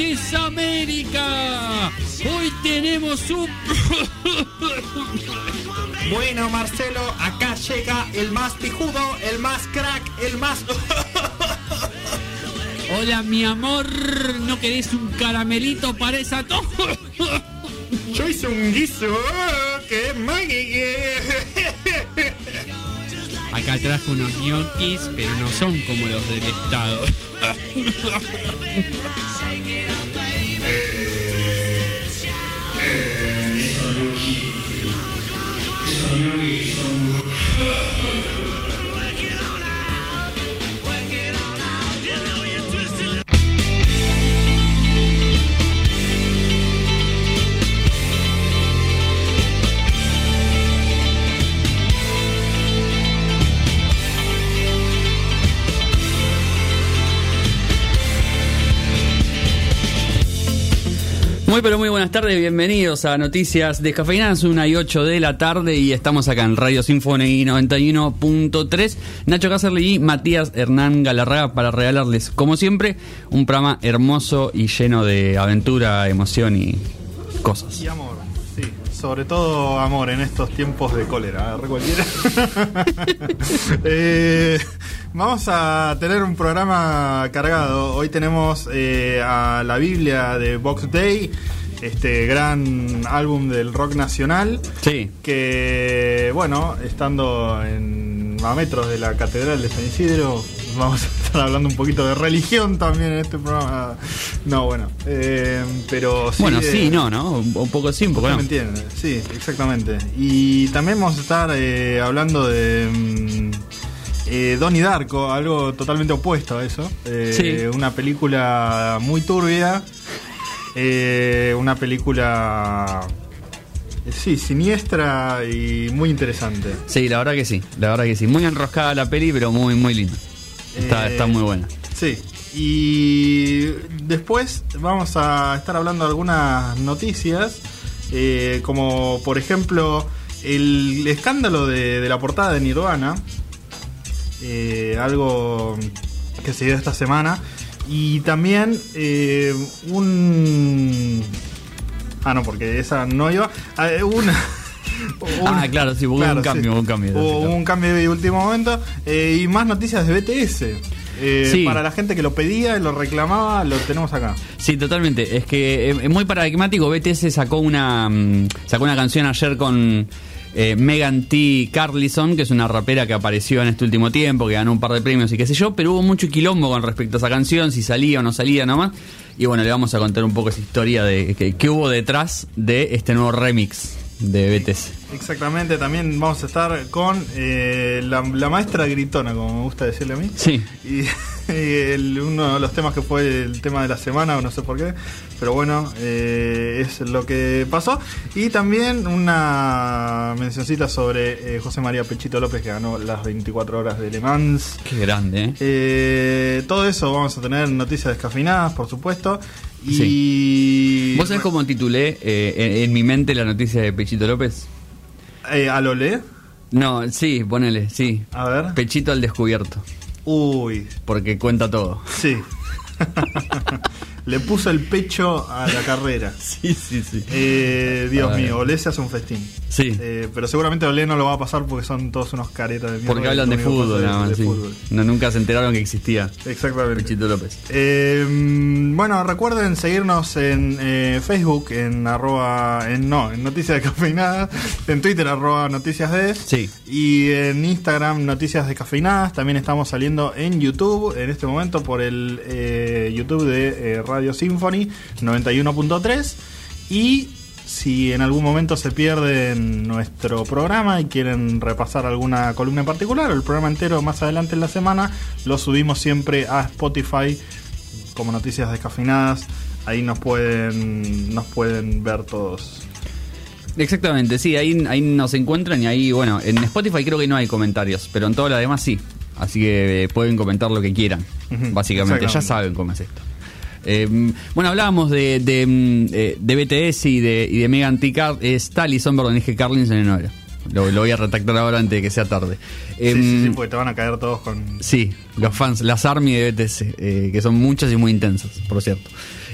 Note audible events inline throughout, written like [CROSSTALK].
noches, América. Hoy tenemos un... [LAUGHS] Bueno, Marcelo, acá llega el más pijudo, el más crack, el más... [LAUGHS] Hola, mi amor. ¿No querés un caramelito para esa tos? [LAUGHS] Yo hice un guiso que mague. Acá trajo unos ñoquis, pero no son como los del Estado. Pero muy buenas tardes, bienvenidos a Noticias Descafeinadas, una y 8 de la tarde y estamos acá en Radio Sinfonía 91.3. Nacho Cáceres y Matías Hernán Galarraga para regalarles, como siempre, un programa hermoso y lleno de aventura, emoción y cosas. Y amor, sí. Sobre todo amor en estos tiempos de cólera, ¿eh? cualquiera. [LAUGHS] Eh, vamos a tener un programa cargado. Hoy tenemos eh, a la Biblia de Box Day, este gran álbum del rock nacional. Sí. Que, bueno, estando en, a metros de la Catedral de San Isidro, vamos a estar hablando un poquito de religión también en este programa. No, bueno, eh, pero sí. bueno, sí, no, ¿no? Un poco sí, un poco no me entiende, sí, exactamente. Y también vamos a estar eh, hablando de mm, eh, Donnie Darko, algo totalmente opuesto a eso. Eh, Sí. Una película muy turbia, eh, una película, eh, sí, siniestra y muy interesante. Sí, la verdad que sí, la verdad que sí. Muy enroscada la peli, pero muy, muy linda. Está, está muy buena. Sí. Y después vamos a estar hablando de algunas noticias, eh, como por ejemplo el escándalo de, de la portada de Nirvana, eh, algo que se dio esta semana, y también eh, un... Ah, no, porque esa no iba. Ah, eh, una... [LAUGHS] Ah, claro, sí, hubo un cambio, un cambio. Hubo un cambio de último momento. eh, y más noticias de BTS. Eh, Sí. Para la gente que lo pedía y lo reclamaba, lo tenemos acá. Sí, totalmente. Es que es muy paradigmático. BTS sacó una mm, sacó una canción ayer con eh, Megan T. Carlison, que es una rapera que apareció en este último tiempo, que ganó un par de premios y qué sé yo, pero hubo mucho quilombo con respecto a esa canción, si salía o no salía nomás. Y bueno, le vamos a contar un poco esa historia de que, que hubo detrás de este nuevo remix de BTS. Exactamente, también vamos a estar con eh, la, la maestra gritona, como me gusta decirle a mí. Sí. Y, [LAUGHS] y el- uno de los temas que fue el tema de la semana, o no sé por qué, pero bueno, eh, es lo que pasó. Y también una mencioncita sobre eh, José María Pechito López, que ganó las 24 horas de Le Mans. Qué grande, ¿eh? Todo eso vamos a tener noticias descafeinadas, por supuesto. Y. ¿Vos sabés cómo titulé eh, en, en mi mente la noticia de Pechito López? Eh, ¿A lo lee? No, sí, ponele, sí. A ver. Pechito al descubierto, Uy, porque cuenta todo. sí. [LAUGHS] Le puso el pecho a la [LAUGHS] carrera. Sí, sí, sí. Eh, Dios mío, Olé se hace un festín. Sí. Eh, pero seguramente Olé no lo va a pasar porque son todos unos caretas de mierda. Porque hablan de fútbol, nada es más. de sí. fútbol. No, nunca se enteraron que existía Exactamente. Pechito López. Eh, bueno, recuerden seguirnos en eh, Facebook, en arroba, en no, en Noticias Descafeinadas, en Twitter arroba Noticias Des, Sí. y en Instagram Noticias Descafeinadas. También estamos saliendo en YouTube en este momento por el YouTube de eh, Radio Symphony 91.3 y si en algún momento se pierden nuestro programa y quieren repasar alguna columna en particular o el programa entero más adelante en la semana, lo subimos siempre a Spotify como noticias descafeinadas. Ahí nos pueden, nos pueden ver todos. Exactamente, sí, ahí, ahí nos encuentran y ahí, bueno, en Spotify creo que no hay comentarios, pero en todo lo demás sí. Así que eh, pueden comentar lo que quieran, Ujú, básicamente. Ya saben cómo es esto. Eh, bueno, hablábamos de, de, mm, eh, de BTS y de, y de Megan T. Car es Talison, perdón, dije Carlinson no era. Lo, lo voy a retractar ahora antes de que sea tarde. Sí, sí, sí, Em, porque te van a caer todos con. Sí, los fans, las ARMY de BTS, eh, que son muchas y muy intensas, por cierto.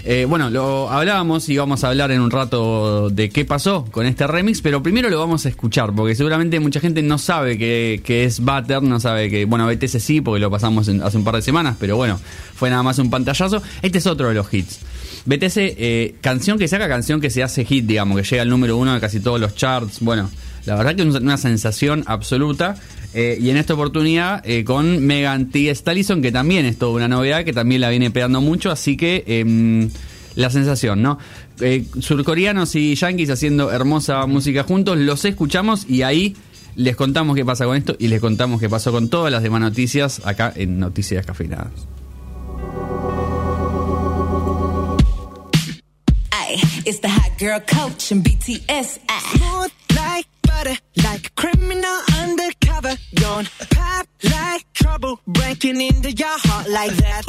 Eh, bueno, lo hablábamos y vamos a hablar en un rato de qué pasó con este remix, pero primero lo vamos a escuchar, porque seguramente mucha gente no sabe que, es Butter, no sabe que, bueno, BTS sí, porque lo pasamos en- hace un par de semanas, pero bueno, fue nada más un pantallazo. Este es otro de los hits. BTS, eh, canción que saca, canción que se hace hit, digamos, que llega al número uno de casi todos los charts. Bueno, la verdad que es una sensación absoluta. Eh, y en esta oportunidad eh, con Megan Thee Stallion, que también es toda una novedad, que también la viene pegando mucho, así que em, la sensación, ¿no? Eh, surcoreanos y yankees haciendo hermosa música juntos, los escuchamos y ahí les contamos qué pasa con esto y les contamos qué pasó con todas las demás noticias acá en Noticias Cafeinadas. Ay, it's the hot girl coach and BTS. Ay. Butter, like a criminal undercover. Don't pop like trouble, breaking into your heart like that.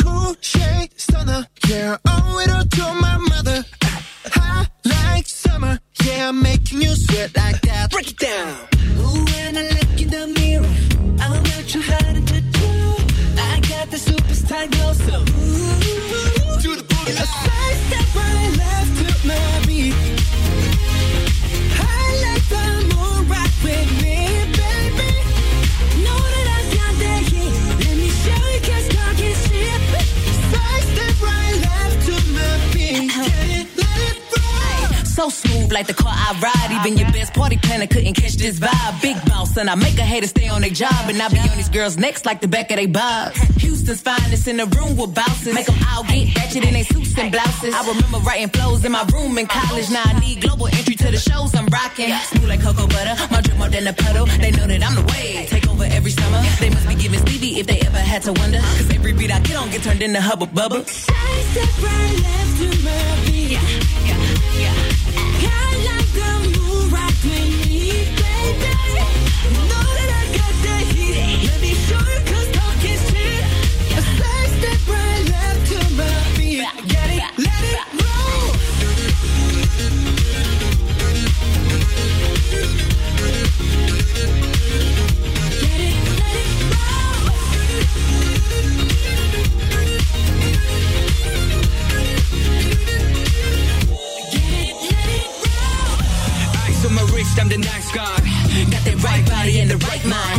Cool shade stunner, yeah, owe it all to my mother. Hot like summer, yeah, I'm making you sweat like that. Break it down. Ooh, when I look in the mirror, I'm not too hard to do. I got the superstar glow, so ooh. Do the. A side step right left to my beat. Like the moon rock with me, So smooth like the car I ride. Even your best party planner couldn't catch this vibe. Big boss, and I make a hater stay on their job. And I be on these girls' necks like the back of their bobs. Houston's finest in the room with bouncers. Make them all get ratchet in their suits and blouses. I remember writing flows in my room in college. Now I need global entry to the shows I'm rocking. Smooth like cocoa butter. My drip more than a puddle. They know that I'm the wave. Take over every summer. They must be giving Stevie if they ever had to wonder. Cause every beat I get on get turned into hubba bubba. Side step right left to my beat. Yeah, yeah, yeah. I like the moon rock with me, baby. Know I'm the nice guy. Got the right body and the right mind.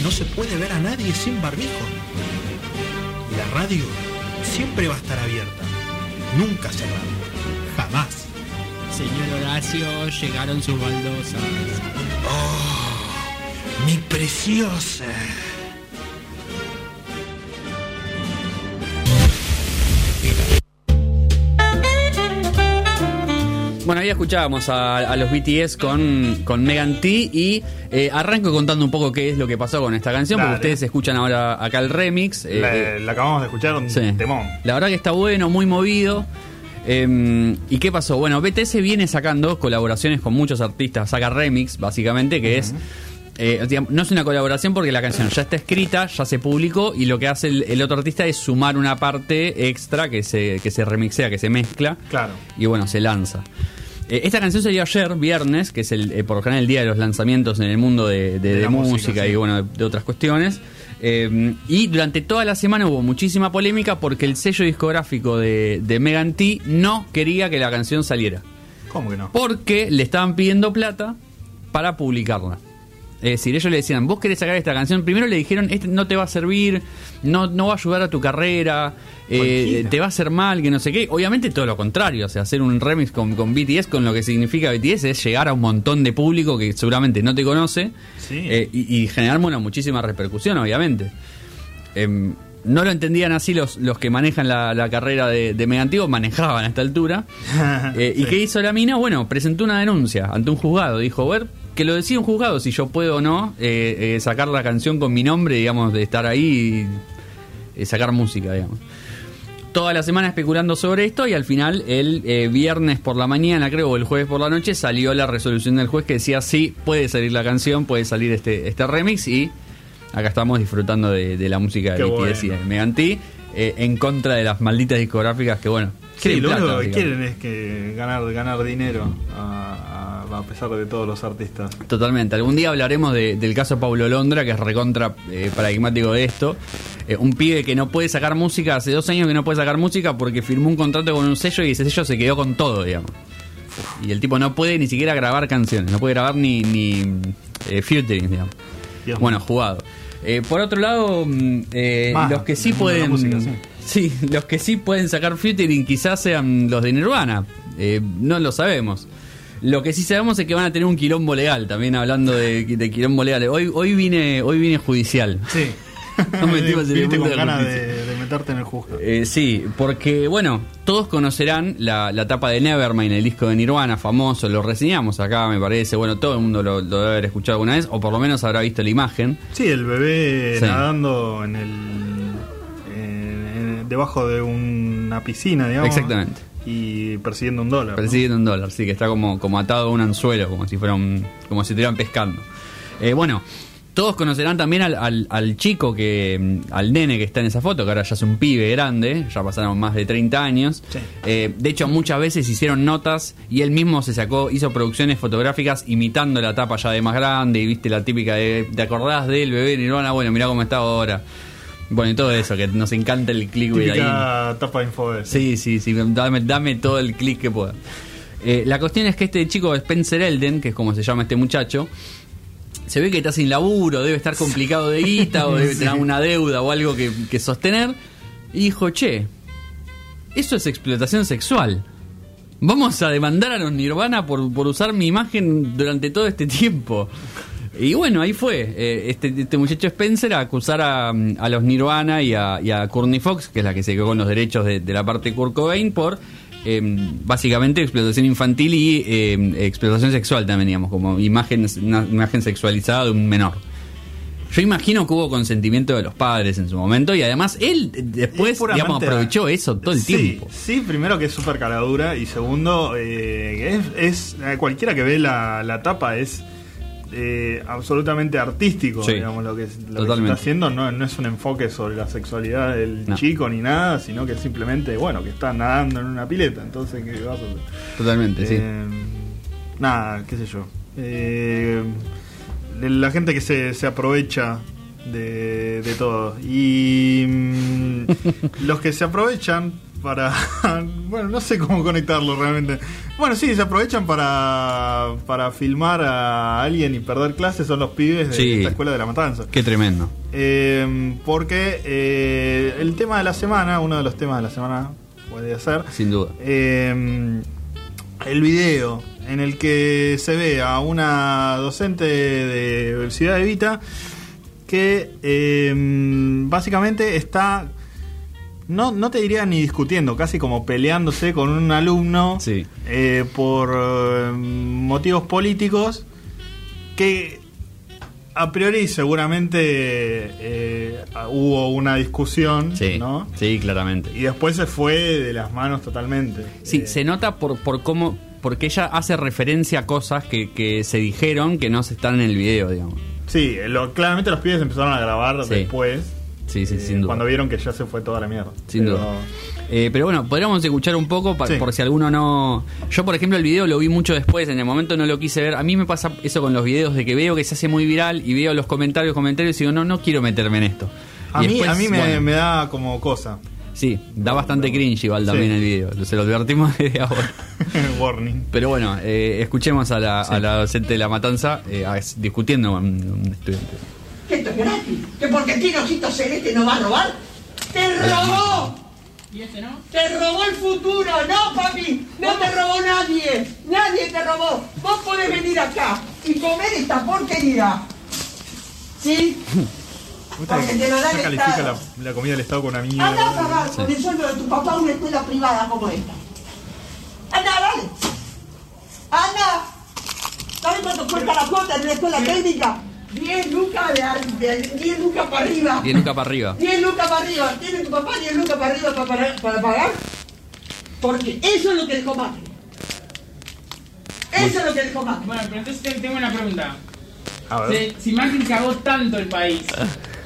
No se puede ver a nadie sin barbijo. La radio siempre va a estar abierta, nunca cerrada, jamás. Señor Horacio, llegaron sus baldosas. Mi preciosa. Bueno, ahí escuchábamos a, a los BTS con, con Megan T y eh, arranco contando un poco qué es lo que pasó con esta canción, Dale. porque ustedes escuchan ahora acá el remix. eh, La, la acabamos de escuchar un Sí. temón. La verdad que está bueno, muy movido. Eh, ¿Y qué pasó? Bueno, BTS viene sacando colaboraciones con muchos artistas, saca remix, básicamente, que es. Eh, digamos, no es una colaboración porque la canción ya está escrita, ya se publicó y lo que hace el, el otro artista es sumar una parte extra que se, que se remixea, que se mezcla Claro. y bueno, se lanza. Eh, esta canción salió ayer, viernes, que es el, eh, por lo general el día de los lanzamientos en el mundo de, de- De de la música, y bueno, de, otras cuestiones. Eh, y durante toda la semana hubo muchísima polémica porque el sello discográfico de, de Megan T no quería que la canción saliera. ¿Cómo que no? Porque le estaban pidiendo plata para publicarla. Es decir, ellos le decían, vos querés sacar esta canción, primero le dijeron, este no te va a servir, no, no va a ayudar a tu carrera, eh, te va a hacer mal, que no sé qué. Obviamente todo lo contrario, o sea, hacer un remix con, con BTS, con lo que significa BTS, es llegar a un montón de público que seguramente no te conoce Sí. eh, y, y generar una muchísima repercusión, obviamente. Em, no lo entendían así los, los que manejan la, la carrera de, de Mega Antiguo, manejaban a esta altura. [LAUGHS] Eh, ¿Y qué hizo la mina? Bueno, presentó una denuncia ante un juzgado. Dijo, ver, que lo decida un juzgado si yo puedo o no eh, eh, sacar la canción con mi nombre, digamos, de estar ahí y eh, sacar música, digamos. Toda la semana especulando sobre esto y al final el viernes por la mañana, creo, o el jueves por la noche, salió la resolución del juez que decía sí, puede salir la canción, puede salir este, este remix y acá estamos disfrutando de, de la música de BTS y de bueno. Megan Thee, eh, en contra de las malditas discográficas que, bueno, Sí, lo único que quieren es que ganar, ganar dinero a, a- a pesar de todos los artistas. Totalmente. Algún día hablaremos de- del caso Paulo Londra, que es recontra eh, paradigmático de esto. Eh, un pibe que no puede sacar música, hace dos años que no puede sacar música porque firmó un contrato con un sello y ese sello se quedó con todo, digamos. Y el tipo no puede ni siquiera grabar canciones, no puede grabar ni, ni eh, featuring, digamos. Dios bueno, jugado. Eh, por otro lado, mm, eh, los que sí pueden. música, [LAUGHS] sí, los que sí pueden sacar featuring quizás sean los de Nirvana. No lo sabemos. Lo que sí sabemos es que van a tener un quilombo legal, también hablando de, de quilombo legal. Hoy, hoy vine, hoy vine judicial. Sí. Nos metimos en el Viniste mundo con de ganas justicia. de, de meterte en el juzgado. Eh, sí, porque bueno, todos conocerán la, la tapa de Nevermind, el disco de Nirvana, famoso, lo reseñamos acá, me parece. Bueno, todo el mundo lo, lo debe haber escuchado alguna vez, o por lo menos habrá visto la imagen. Sí, el bebé Sí. nadando en el. debajo de una piscina, digamos. Exactamente. Y persiguiendo un dólar. ¿no? Persiguiendo un dólar, sí, que está como, como atado a un anzuelo, como si fuera un, como si estuvieran pescando. Eh, bueno, todos conocerán también al, al, al chico que, mm, al nene que está en esa foto, que ahora ya es un pibe grande, ya pasaron más de 30 años. Sí. Eh, de hecho, muchas veces hicieron notas y él mismo se sacó, hizo producciones fotográficas imitando la tapa ya de más grande, y viste la típica de, ¿te acordás del bebé Nirvana? Bueno, mirá cómo está ahora. Bueno, y todo eso, que nos encanta el clickbait ahí. Tapa de Infobes. Sí, sí, sí, dame, dame todo el clic que pueda. Eh, la cuestión es que este chico, Spencer Elden, que es como se llama este muchacho, se ve que está sin laburo, debe estar complicado de guita o debe [LAUGHS] tener una deuda o algo que, que sostener. Y dijo, che, eso es explotación sexual. Vamos a demandar a los Nirvana por, por usar mi imagen durante todo este tiempo. Y bueno, ahí fue. Eh, este, este muchacho Spencer a acusar a, a los Nirvana y a, y a Courtney Fox, que es la que se quedó con los derechos de, de la parte de Kurt Cobain, por eh, básicamente explotación infantil y eh, explotación sexual también, digamos, como imagen, una imagen sexualizada de un menor. Yo imagino que hubo consentimiento de los padres en su momento y además él eh, después, digamos, aprovechó eso todo el Sí, tiempo. Sí, primero que es súper caladura y segundo, eh, es, es- cualquiera que ve la, la tapa es eh, absolutamente artístico, Sí, digamos, lo que, es- lo que se está haciendo no, no es un enfoque sobre la sexualidad del No. chico ni nada, sino que simplemente, bueno, que está nadando en una pileta, entonces, ¿qué vas a hacer? Totalmente, sí. Eh, nada, qué sé yo. Eh, la gente que se, se aprovecha de, de todo. Y mm, [LAUGHS] los que se aprovechan para... [LAUGHS] bueno, no sé cómo conectarlo realmente. Bueno, sí, se aprovechan para, para filmar a alguien y perder clases son los pibes de Sí. esta escuela de la matanza. Qué tremendo. Eh, porque eh, el tema de la semana, uno de los temas de la semana puede ser, Sin duda. eh, el video en el que se ve a una docente de Ciudad de Vita que básicamente está, no, no te diría ni discutiendo, casi como peleándose con un alumno Sí. eh, por eh, motivos políticos que a priori seguramente eh, hubo una discusión, Sí, ¿no? sí, claramente. Y después se fue de las manos totalmente. Sí, se nota por, por cómo, porque ella hace referencia a cosas que, que se dijeron que no se están en el video, digamos. Sí, lo- claramente los pibes empezaron a grabar Sí. después. Sí, sí, eh, sin duda. Cuando vieron que ya se fue toda la mierda. Sin Pero- duda. Eh, pero bueno, podríamos escuchar un poco Sí. por si alguno no. Yo, por ejemplo, el video lo vi mucho después, en el momento no lo quise ver. A mí me pasa eso con los videos de que veo que se hace muy viral y veo los comentarios, comentarios y digo, no, no quiero meterme en esto. A Y mí, después, a mí me, bueno, me da como cosa. Sí, da bastante cringe igual también Sí. el video. Se lo advertimos [LAUGHS] desde ahora. [LAUGHS] Warning. Pero bueno, eh, escuchemos a la, a la docente de la matanza eh, discutiendo con un estudiante. Que esto es gratis, que porque tiene ojitos celeste no va a robar. ¡Te robó! ¿Y este no? ¡Te robó el futuro! ¡No, papi! ¡No te robó nadie! ¡Nadie te robó! Vos podés venir acá y comer esta porquería. ¿Sí? Porque te lo da el califica Estado. la, la comida del Estado con mierda. Anda a pagar con el sueldo de tu papá una escuela privada como esta. Anda, dale. Anda. ¿Sabes cuánto cuesta la cuota en una escuela técnica? 10 lucas de, ar- de 10 lucas para arriba. Y nunca para arriba. 10 lucas para arriba. ¿Tiene tu papá 10 lucas para arriba para, para, para pagar? Porque eso es lo que dejó Macri. Eso es lo que dejó Macri. Bueno, pero entonces te- tengo una pregunta. A ver. Si, si Macri cagó tanto el país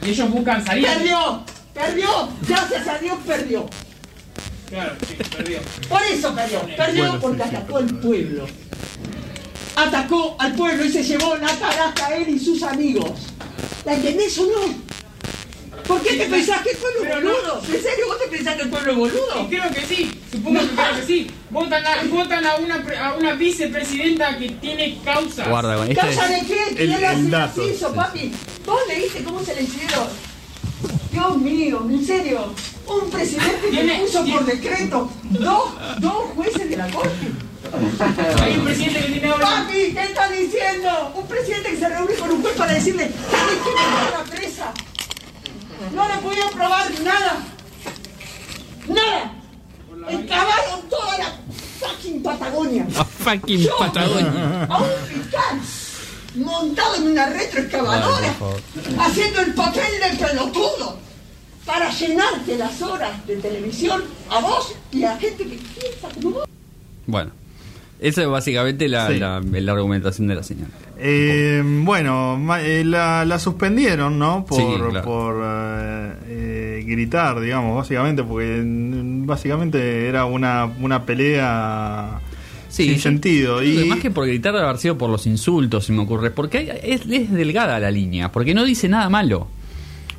y ellos buscan salir. Perdió. Perdió. Gracias a Dios perdió. Claro, sí, perdió. Por eso perdió. Perdió Bueno, porque sí, sí. atacó al pueblo. Atacó al pueblo y se llevó la caraja a él y sus amigos. ¿La entendés o no? ¿Por qué te pensás que el pueblo es no. boludo? ¿En serio vos te pensás que el pueblo es Y boludo? creo que sí, supongo que creo que sí. Votan a, votan a, una, pre- a una vicepresidenta que tiene causas. Guarda, con este ¿Causa de qué? el- ¿Quién el dato, eso, sí. papi? ¿Vos leíste cómo se le hicieron? Dios mío, en serio. Un presidente que puso por decreto dos, dos jueces de la corte. Hay un presidente que tiene ahora. Papi, ¿qué está diciendo? Un presidente que se reúne con un juez para decirle, ¿sabes qué me la presa? No le pudieron probar nada. Nada. Excavaron toda la fucking Patagonia. A fucking Yo, Patagonia. A un fiscal montado en una retroexcavadora, haciendo el papel de pelotudo para llenarte las horas de televisión a vos y a gente que piensa como vos. Bueno, esa es básicamente la, Sí. la, la argumentación de la señora. Eh, bueno, eh, la, la suspendieron, ¿no? Por, Sí, claro. por eh, eh, gritar, digamos, básicamente, porque mm, básicamente era una, una pelea sin yo sentido. Y, Más que por gritar, debe haber sido por los insultos, se me ocurre. Porque es, es delgada la línea, porque no dice nada malo.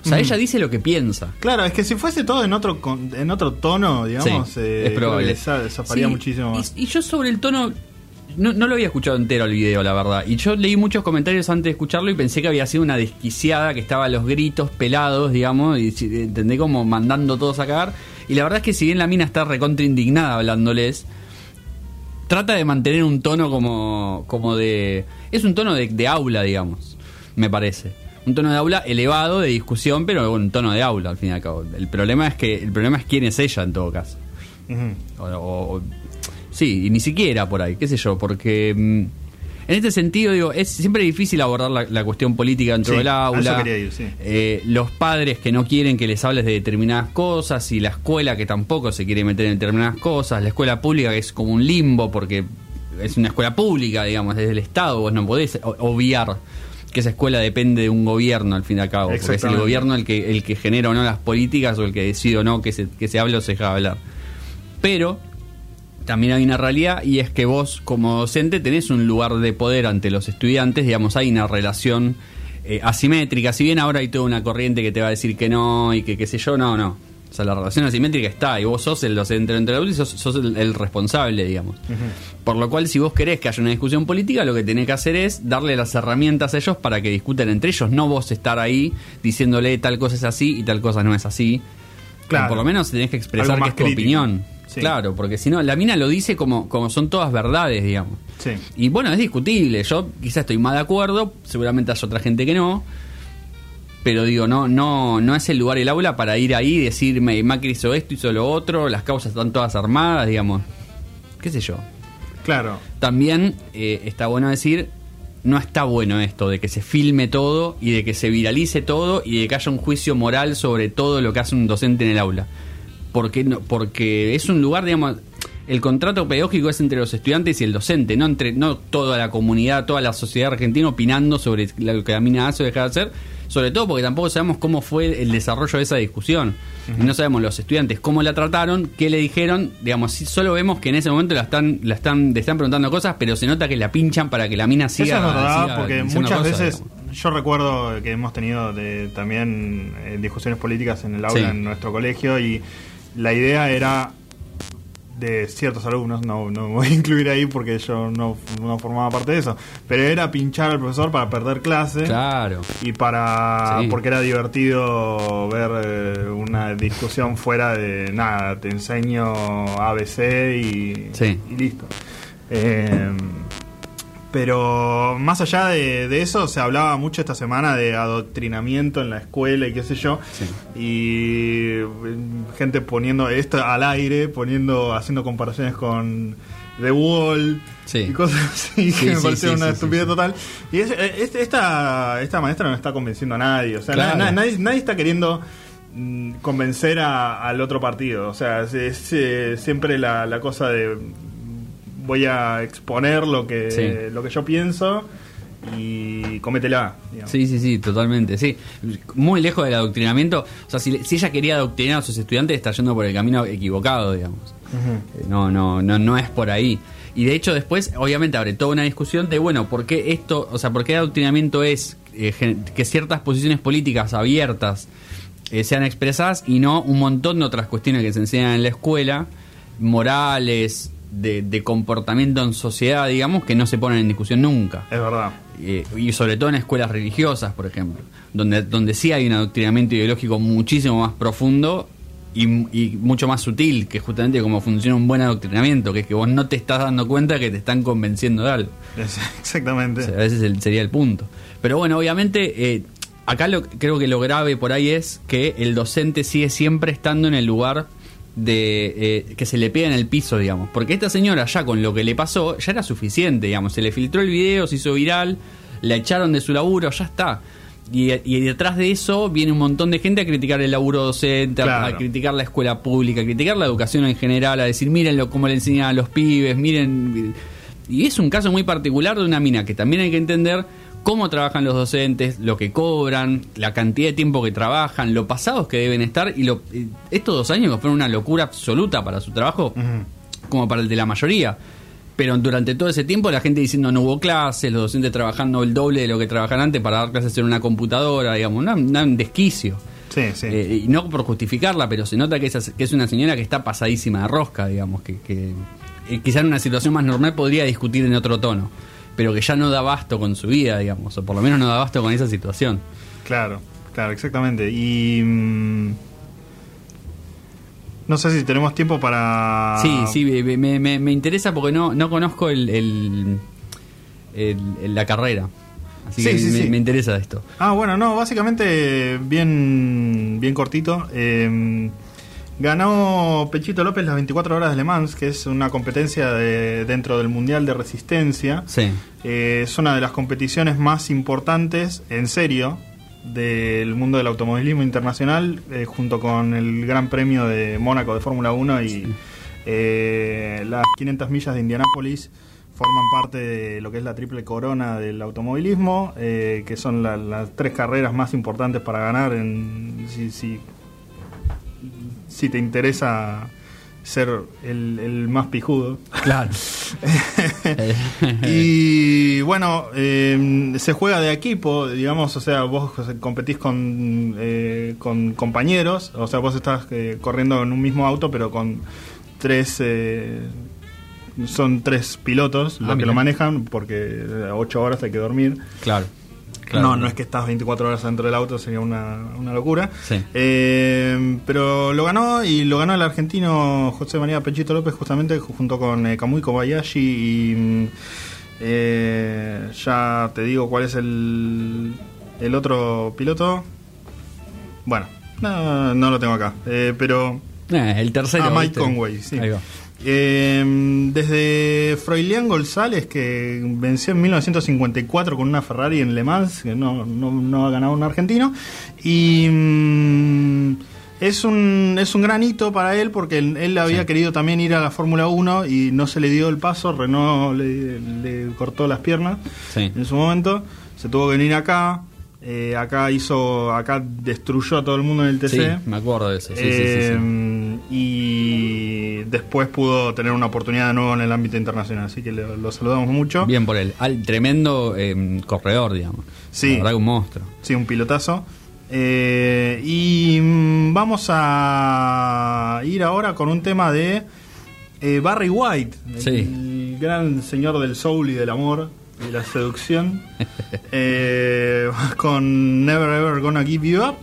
O sea, Mm. ella dice lo que piensa. Claro, es que si fuese todo en otro con- en otro tono, digamos, Sí, eh, es probable. Sí, muchísimo más. Y, y yo sobre el tono. No, no lo había escuchado entero el video, la verdad. Y yo leí muchos comentarios antes de escucharlo y pensé que había sido una desquiciada que estaba a los gritos pelados, digamos, y si- entendé como mandando todos a cagar. Y la verdad es que si bien la mina está recontra indignada hablándoles, trata de mantener un tono como, como de... Es un tono de, de aula, digamos, me parece. Un tono de aula elevado, de discusión, pero un tono de aula, al fin y al cabo. El problema es que el problema es quién es ella, en todo caso. O- o- sí, y ni siquiera por ahí, qué sé yo, porque mm, en este sentido, digo, es siempre difícil abordar la, la cuestión política dentro Sí, del aula. eso quería ir, sí. Eh, los padres que no quieren que les hables de determinadas cosas y la escuela que tampoco se quiere meter en determinadas cosas, la escuela pública que es como un limbo porque es una escuela pública, digamos, desde el Estado, vos no podés obviar que esa escuela depende de un gobierno al fin y al cabo, porque es el gobierno el que, el que genera o no las políticas o el que decide o no que se, que se hable o se deja de hablar. Pero también hay una realidad y es que vos como docente tenés un lugar de poder ante los estudiantes, digamos, hay una relación eh, asimétrica, si bien ahora hay toda una corriente que te va a decir que no y que qué sé yo, no, no. Sea, la relación asimétrica está y vos sos el docente entre aula y sos, sos el, el responsable, digamos. Por lo cual, si vos querés que haya una discusión política, lo que tenés que hacer es darle las herramientas a ellos para que discutan entre ellos, no vos estar ahí diciéndole tal cosa es así y tal cosa no es así. Claro. O por lo menos tenés que expresar que es tu crítico. opinión. Sí. Claro, porque si no, la mina lo dice como, como son todas verdades, digamos. Sí. Y bueno, es discutible. Yo quizás estoy más de acuerdo, seguramente hay otra gente que no. Pero digo, no, no, no es el lugar el aula para ir ahí y decirme Macri hizo esto, hizo lo otro, las causas están todas armadas, digamos. ¿Qué sé yo? Claro. También eh, está bueno decir, no está bueno esto de que se filme todo y de que se viralice todo y de que haya un juicio moral sobre todo lo que hace un docente en el aula. Porque, no, porque es un lugar, digamos, el contrato pedagógico es entre los estudiantes y el docente, no entre no toda la comunidad, toda la sociedad argentina opinando sobre lo que la mina hace o deja de hacer, sobre todo porque tampoco sabemos cómo fue el desarrollo de esa discusión. No sabemos los estudiantes cómo la trataron, qué le dijeron, digamos, solo vemos que en ese momento la están, la están, le están preguntando cosas, pero se nota que la pinchan para que la mina siga. Eso es verdad, siga porque muchas cosas, veces digamos. yo recuerdo que hemos tenido de- también eh, discusiones políticas en el aula Sí. en nuestro colegio y la idea era de ciertos alumnos, no, no me voy a [LAUGHS] incluir ahí porque yo no, no formaba parte de eso, pero era pinchar al profesor para perder clase Claro. y para Sí. porque era divertido ver eh, una discusión fuera de nada, te enseño ABC y, Sí. y listo. Eh, pero más allá de, de eso, se hablaba mucho esta semana de adoctrinamiento en la escuela y qué sé yo. Y eh, gente poniendo esto al aire, poniendo, haciendo comparaciones con The Wall Sí. y cosas [LAUGHS] así Sí, que me sí, pareció sí, una sí, estupidez sí, sí. total. Y es- eh, es- esta, esta maestra no está convenciendo a nadie. O sea, Claro. na- na- nadie, nadie está queriendo mm, convencer a- al otro partido. O sea, es, es, eh, siempre la, la cosa de voy a exponer lo que, Sí. lo que yo pienso y cométela. digamos. Sí, sí, sí, totalmente, sí. Muy lejos del adoctrinamiento. O sea, si, si ella quería adoctrinar a sus estudiantes, está yendo por el camino equivocado, digamos. Eh, No, no, no, no es por ahí. Y de hecho después, obviamente, abre toda una discusión de, bueno, ¿por qué esto, o sea, por qué adoctrinamiento es eh, que ciertas posiciones políticas abiertas eh, sean expresadas y no un montón de otras cuestiones que se enseñan en la escuela, morales, de, de comportamiento en sociedad, digamos, que no se ponen en discusión nunca. Es verdad. Eh, y sobre todo en escuelas religiosas, por ejemplo, donde, donde sí hay un adoctrinamiento ideológico muchísimo más profundo y, y mucho más sutil, que justamente como funciona un buen adoctrinamiento, que es que vos no te estás dando cuenta que te están convenciendo de algo. Exactamente. O sea, ese sería el punto. Pero bueno, obviamente, eh, acá lo, creo que lo grave por ahí es que el docente sigue siempre estando en el lugar de eh, que se le pega en el piso, digamos. Porque esta señora ya con lo que le pasó ya era suficiente, digamos. Se le filtró el video, se hizo viral, la echaron de su laburo, ya está. Y, y detrás de eso viene un montón de gente a criticar el laburo docente, a- criticar la escuela pública, a criticar la educación en general, a decir, miren lo, cómo le enseñan a los pibes, miren... Y es un caso muy particular de una mina que también hay que entender cómo trabajan los docentes, lo que cobran, la cantidad de tiempo que trabajan, lo pasados que deben estar y lo, estos dos años que fueron una locura absoluta para su trabajo, como para el de la mayoría. Pero durante todo ese tiempo la gente diciendo no hubo clases, los docentes trabajando el doble de lo que trabajan antes para dar clases en una computadora, digamos, una- una- un desquicio. Sí, sí. Eh, y no por justificarla, pero se nota que, esa- que es una señora que está pasadísima de rosca, digamos, que, que eh, quizá en una situación más normal podría discutir en otro tono, pero que ya no da abasto con su vida, digamos, o por lo menos no da abasto con esa situación. Claro, claro, exactamente. Y. mm, no sé si tenemos tiempo para. Sí, sí, me, me- me- me interesa porque no, no conozco el, el- el- el- la carrera. Así Sí, que sí, me, sí. me interesa esto. Ah, bueno, no, básicamente bien, bien cortito. Eh, ganó Pechito López las 24 horas de Le Mans, que es una competencia de- dentro del Mundial de Resistencia. Sí, Eh, es una de las competiciones más importantes, en serio, del mundo del automovilismo internacional, eh, junto con el Gran Premio de Mónaco de Fórmula 1 y eh, las 500 millas de Indianápolis forman parte de lo que es la triple corona del automovilismo, que son la- las tres carreras más importantes para ganar en, si, si, si te interesa ser el, el más pijudo. claro. [LAUGHS] y bueno, eh, se juega de equipo, digamos, o sea, vos competís con, eh, con compañeros, o sea, vos estás eh, corriendo en un mismo auto, pero con tres... eh, son tres pilotos Ah, los que lo manejan, porque ocho horas hay que dormir. claro. Claro. No, no es que estás 24 horas dentro del auto, sería una, una locura. Sí. Eh, pero lo ganó y lo ganó el argentino José María Pechito López justamente junto con eh, Kamui Kobayashi y eh, ya te digo cuál es el, el otro piloto. Bueno, no, no lo tengo acá, eh, pero... Eh, el tercero. Ah, Mike ¿viste? Conway, sí. Ahí va. Eh, desde Froilián González, que venció en 1954 con una Ferrari en Le Mans, que no, no, no ha ganado un argentino. Y mm, es, un, es un gran hito para él porque él, él había Sí. querido también ir a la Fórmula 1 y no se le dio el paso. Renault le, le cortó las piernas Sí. en su momento. Se tuvo que venir acá. Eh, acá hizo, acá destruyó a todo el mundo en el TC. Sí, me acuerdo de eso. Sí, eh, sí, em, y después pudo tener una oportunidad de nuevo en el ámbito internacional, así que lo, saludamos mucho. Bien por él, al tremendo em, corredor, digamos. Sí. La verdad un monstruo. Sí, un pilotazo. Eh, y mm, vamos a ir ahora con un tema de eh, Barry White, el gran señor del soul y del amor y la seducción. eh, [LAUGHS] con Never Ever Gonna Give You Up.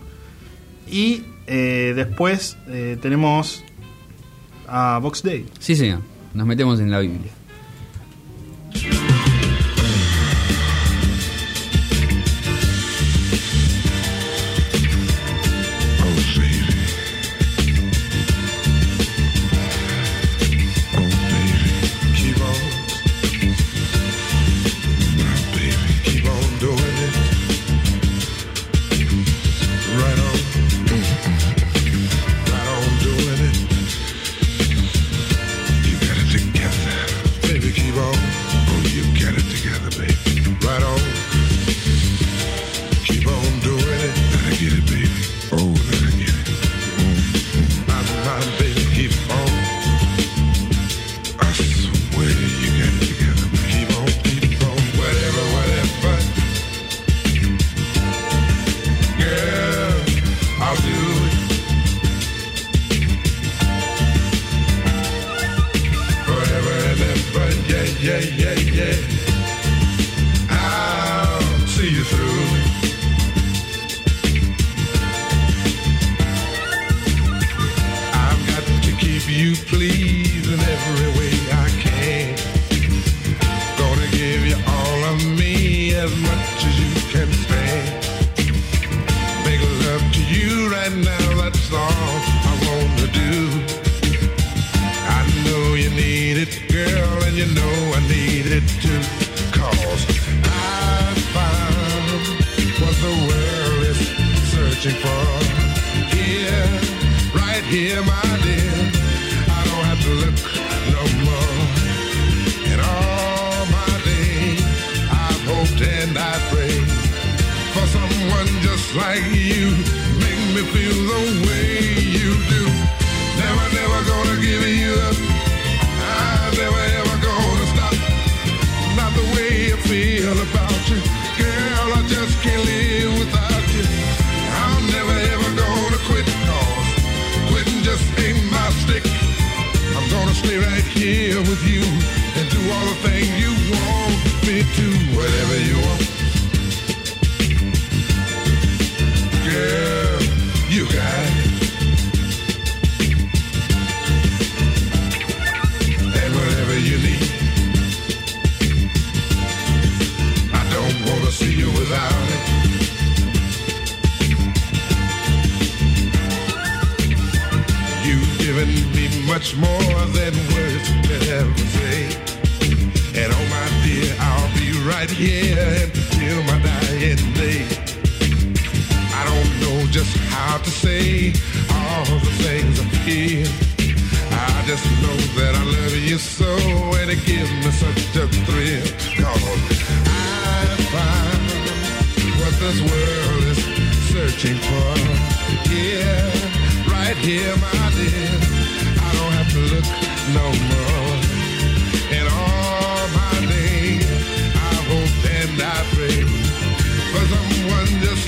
Y eh, después eh, tenemos a Box Day. Sí, señor. Nos metemos en la Biblia. Here, my dear, I don't have to look no more. And all my day, I've hoped and I prayed for someone just like you. Make me feel the way. anything you want me to, whatever you want. Girl, you got it. And whatever you need. I don't wanna see you without it. You've given me much more right here until my dying day. I don't know just how to say all the things I feel. I just know that I love you so, and it gives me such a thrill. Cause I find what this world is searching for. Here, right here, my dear. I don't have to look no more.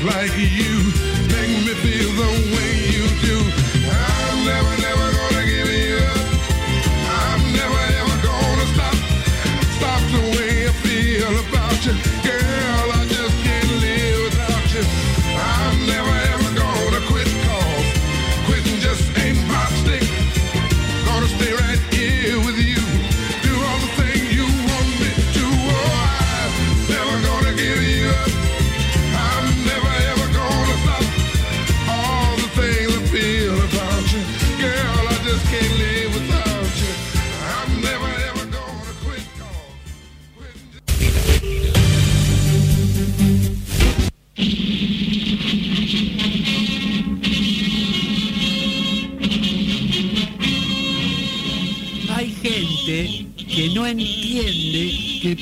like you.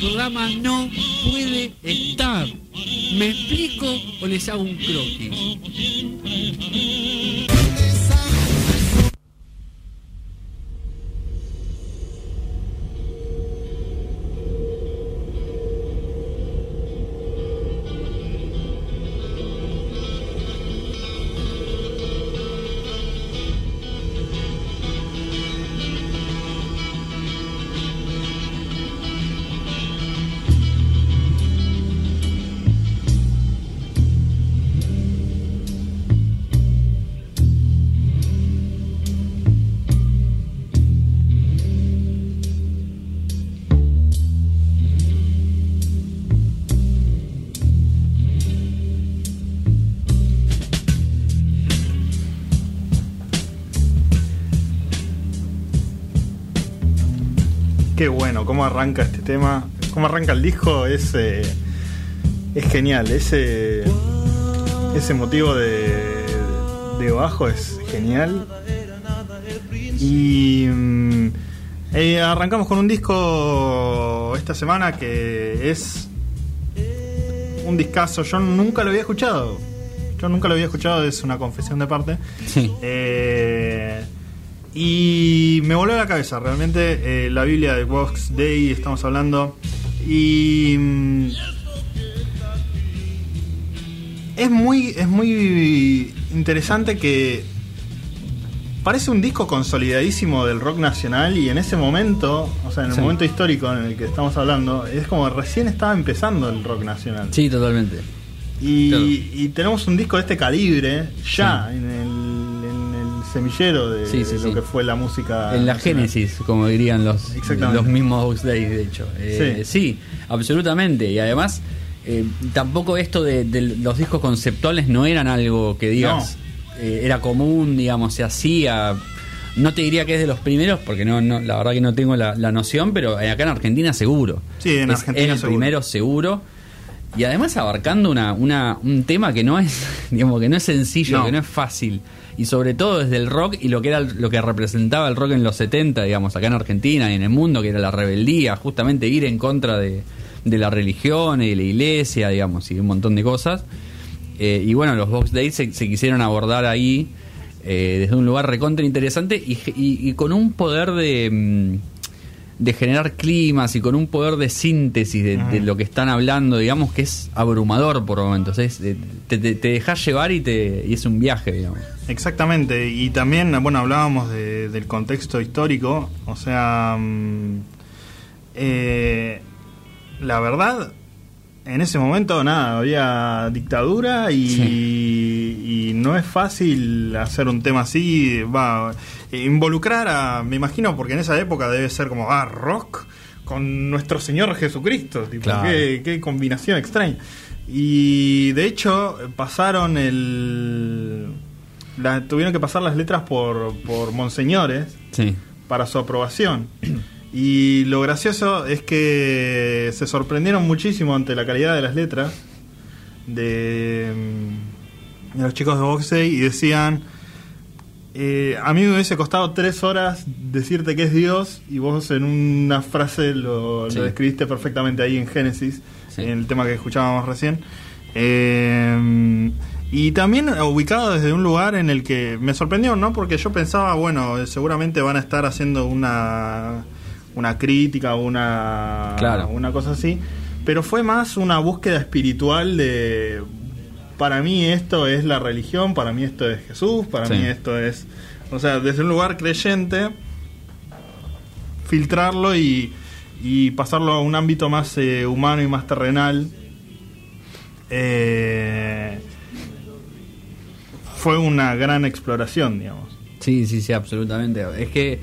programa no puede estar. ¿Me explico o les hago un croquis? Qué bueno, cómo arranca este tema, cómo arranca el disco es, eh, es genial, ese, ese motivo de, de bajo es genial. Y mm, eh, arrancamos con un disco esta semana que es un discazo, yo nunca lo había escuchado. Yo nunca lo había escuchado, es una confesión de parte. Sí. Eh, y me voló la cabeza, realmente, eh, la Biblia de Vox Day, estamos hablando. Y. mm, es muy, es muy interesante que. Parece un disco consolidadísimo del rock nacional y en ese momento, o sea, en el Sí. momento histórico en el que estamos hablando, es como recién estaba empezando el rock nacional. Sí, totalmente. Y, Claro. y tenemos un disco de este calibre ya en el semillero de, Sí, sí, de lo sí. que fue la música. En la nacional. génesis, como dirían los, los mismos Days, de hecho. Eh, sí. absolutamente. Y además, eh, tampoco esto de, de los discos conceptuales no eran algo que digas, eh, era común, digamos, se hacía. No te diría que es de los primeros, porque no, no la verdad que no tengo la, la noción, pero acá en Argentina seguro. Sí, en Es- Argentina es el seguro. primero seguro. Y además abarcando una, una, un tema que no es, [LAUGHS] digamos, que no es sencillo, No. que no es fácil. Y sobre todo desde el rock y lo que era lo que representaba el rock en los 70, digamos, acá en Argentina y en el mundo, que era la rebeldía, justamente ir en contra de, de la religión y de la iglesia, digamos, y un montón de cosas. Eh, y bueno, los Box Days se, se quisieron abordar ahí eh, desde un lugar recontra interesante y, y- y con un poder de, mm, de generar climas y con un poder de síntesis de, de lo que están hablando, digamos que es abrumador por momentos. Es, eh, te, te, te dejas llevar y, te, y es un viaje, digamos. Exactamente, y también, bueno, hablábamos de- del contexto histórico, o sea, mm, eh, la verdad, en ese momento nada, había dictadura y, y no es fácil hacer un tema así, va, involucrar a, me imagino, porque en esa época debe ser como, ah, rock con nuestro Señor Jesucristo, tipo, Claro. qué, qué combinación extraña. Y de hecho pasaron el... la- tuvieron que pasar las letras por, por monseñores Sí. para su aprobación. Y lo gracioso es que se sorprendieron muchísimo ante la calidad de las letras de, mm, de los chicos de Boxey y decían, eh, a mí me hubiese costado tres horas decirte que es Dios y vos en una frase lo, Sí. lo describiste perfectamente ahí en Génesis, Sí. en el tema que escuchábamos recién. Eh, y también ubicado desde un lugar en el que me sorprendió, ¿no? Porque yo pensaba, bueno, seguramente van a estar haciendo una, una crítica, una, Claro. una cosa así. Pero fue más una búsqueda espiritual de. Para mí esto es la religión, para mí esto es Jesús, para Sí. mí esto es. O sea, desde un lugar creyente, filtrarlo y, y pasarlo a un ámbito más eh, humano y más terrenal. Eh, fue una gran exploración, digamos. Sí, sí, sí, absolutamente. Es que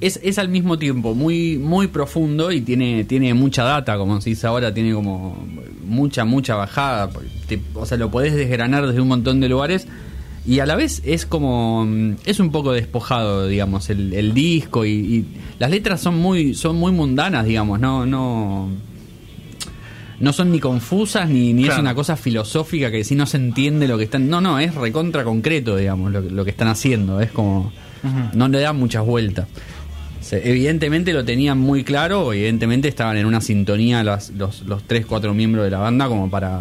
es, es al mismo tiempo muy muy profundo y tiene tiene mucha data, como se dice ahora, tiene como mucha, mucha bajada. Te- o sea, lo podés desgranar desde un montón de lugares y a la vez es como mm, es un poco despojado digamos el, el disco y, y las letras son muy son muy mundanas digamos no no no son ni confusas ni, ni es una cosa filosófica que si no se entiende lo que están no no es recontra concreto digamos lo, que- lo que están haciendo es como no le dan muchas vueltas evidentemente lo tenían muy claro evidentemente estaban en una sintonía las- los, los tres cuatro miembros de la banda como para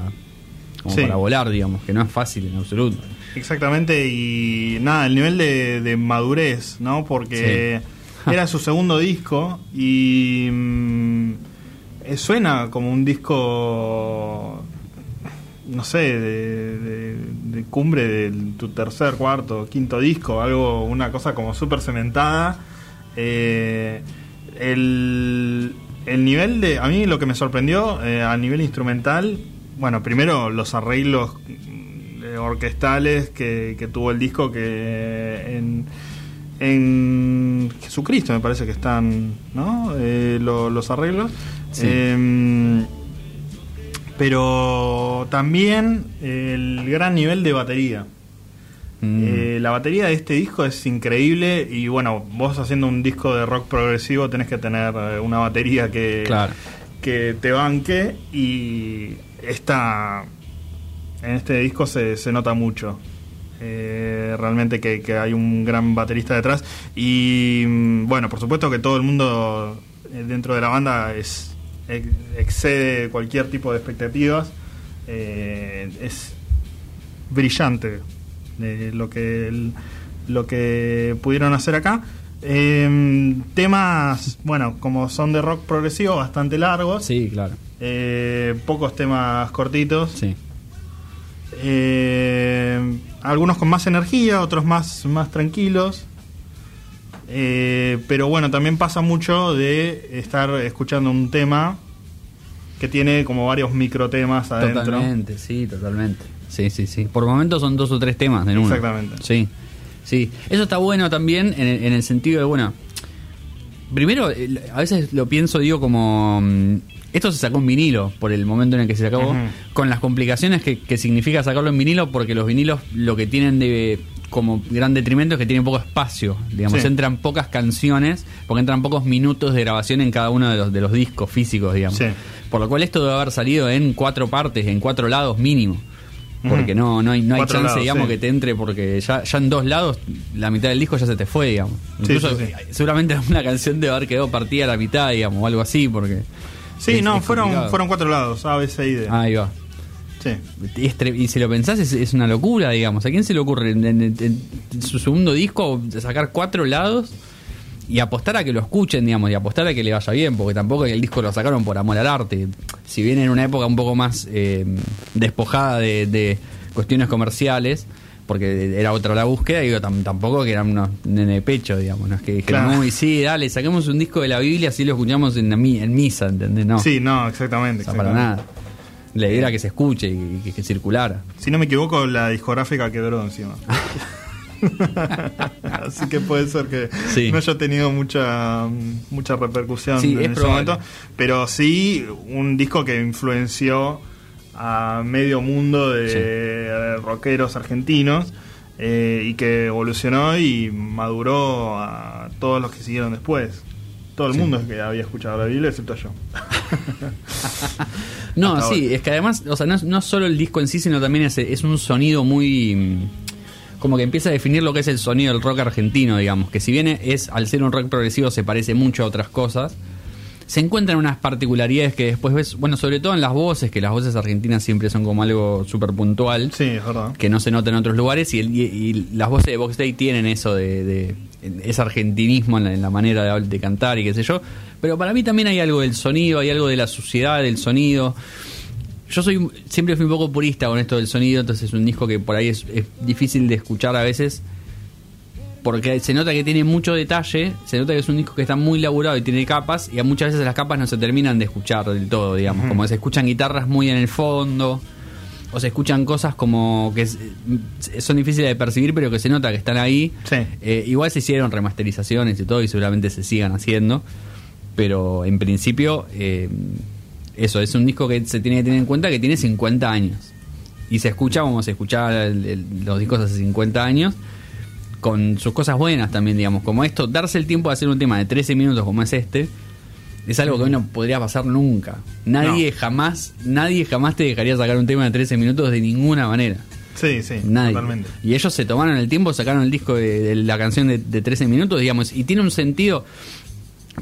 como Sí. para volar digamos que no es fácil en absoluto Exactamente, y nada, el nivel de, de madurez, ¿no? Porque [LAUGHS] era su segundo disco y mm, eh, suena como un disco, no sé, de, de- de cumbre de tu tercer, cuarto, quinto disco, algo, una cosa como súper cementada. Eh, el, el nivel de, a mí lo que me sorprendió eh, a nivel instrumental, bueno, primero los arreglos eh, orquestales que, que tuvo el disco que en, en Jesucristo me parece que están ¿no? Eh, lo- los arreglos Sí. Em, pero también el gran nivel de batería Mm. Eh, la batería de este disco es increíble y bueno, vos haciendo un disco de rock progresivo tenés que tener eh, una batería que, Claro. que te banque y esta en este disco se, se nota mucho. Eh, realmente que, que hay un gran baterista detrás y mm, bueno, por supuesto que todo el mundo dentro de la banda es excede cualquier tipo de expectativas. Eh, es brillante eh, lo que el- lo que pudieron hacer acá. Eh, temas, bueno, como son de rock progresivo, bastante largos. Sí, claro. Eh, pocos temas cortitos. Sí. Eh, algunos con más energía, otros más, más tranquilos. Eh, pero bueno, también pasa mucho de estar escuchando un tema que tiene como varios microtemas adentro. Totalmente, sí, totalmente. Sí, sí, sí. Por momentos son dos o tres temas en uno. Exactamente. Sí, sí. Eso está bueno también en el, en el sentido de, bueno, primero, a veces lo pienso, digo, como... mm, Esto se sacó en vinilo por el momento en el que se sacó, Ujú. con las complicaciones que, que significa sacarlo en vinilo, porque los vinilos lo que tienen de como gran detrimento es que tienen poco espacio, digamos, Sí. entran pocas canciones, porque entran pocos minutos de grabación en cada uno de los, de los discos físicos, digamos. Sí. Por lo cual esto debe haber salido en cuatro partes, en cuatro lados mínimo. Porque no, no hay, no hay Cuatro chance, lados, digamos, sí. que te entre, porque ya, ya en dos lados la mitad del disco ya se te fue, digamos. Sí, Incluso sí, seguramente [LAUGHS] una canción debe haber quedado partida a la mitad, digamos, o algo así, porque... Sí, es- no, es fueron, complicado. fueron cuatro lados, A, B, C y D. Ahí va. Sí. Y, si lo pensás, es, es una locura, digamos. ¿A quién se le ocurre en, en- en su segundo disco sacar cuatro lados y apostar a que lo escuchen, digamos, y apostar a que le vaya bien? Porque tampoco el disco lo sacaron por amor al arte. Si bien en una época un poco más eh, despojada de, de cuestiones comerciales, porque era otra la búsqueda, digo, tam- tampoco que eran unos nene de pecho, digamos. No es que dijeron, Claro. uy, sí, dale, saquemos un disco de la Biblia, así lo escuchamos en, misa, ¿entendés? No. Sí, no, exactamente. O sea, para nada. La idea era que se escuche y que, que circulara. Si no me equivoco, la discográfica quebró encima. [LAUGHS] [LAUGHS] Así que puede ser que Sí. no haya tenido mucha mucha repercusión Sí, en es ese momento. Pero sí un disco que influenció a medio mundo de rockeros argentinos eh, y que evolucionó y maduró a todos los que siguieron después. Todo el mundo que había escuchado la Biblia, excepto yo. [LAUGHS] No, Hasta sí, ahora. es que además, o sea, no, solo el disco en sí, sino también es, es un sonido muy... Como que empieza a definir lo que es el sonido del rock argentino, digamos. Que si bien es, al ser un rock progresivo, se parece mucho a otras cosas, se encuentran unas particularidades que después ves, bueno, sobre todo en las voces, que las voces argentinas siempre son como algo súper puntual. Sí, es verdad. que no se nota en otros lugares y, el- y- y las voces de Box Day tienen eso de, de- ese argentinismo en la, en la manera de, de cantar y qué sé yo pero para mí también hay algo del sonido hay algo de la suciedad del sonido yo soy siempre fui un poco purista con esto del sonido entonces es un disco que por ahí es, es difícil de escuchar a veces porque se nota que tiene mucho detalle, se nota que es un disco que está muy laburado y tiene capas, y a muchas veces las capas no se terminan de escuchar del todo, digamos, como se escuchan guitarras muy en el fondo, o se escuchan cosas como que son difíciles de percibir, pero que se nota que están ahí. Sí. Eh, igual se hicieron remasterizaciones y todo, y seguramente se sigan haciendo, pero en principio, eh, eso, es un disco que se tiene que tener en cuenta que tiene 50 años. Y se escucha como se escuchaba el- el- los discos hace 50 años, con sus cosas buenas también, digamos, como esto, darse el tiempo de hacer un tema de 13 minutos como es este, es algo que hoy no podría pasar nunca. Nadie jamás, nadie jamás te dejaría sacar un tema de 13 minutos de ninguna manera. Sí, sí, Nadie. totalmente. Y ellos se tomaron el tiempo, sacaron el disco de, de la canción de, de 13 minutos, digamos, y tiene un sentido,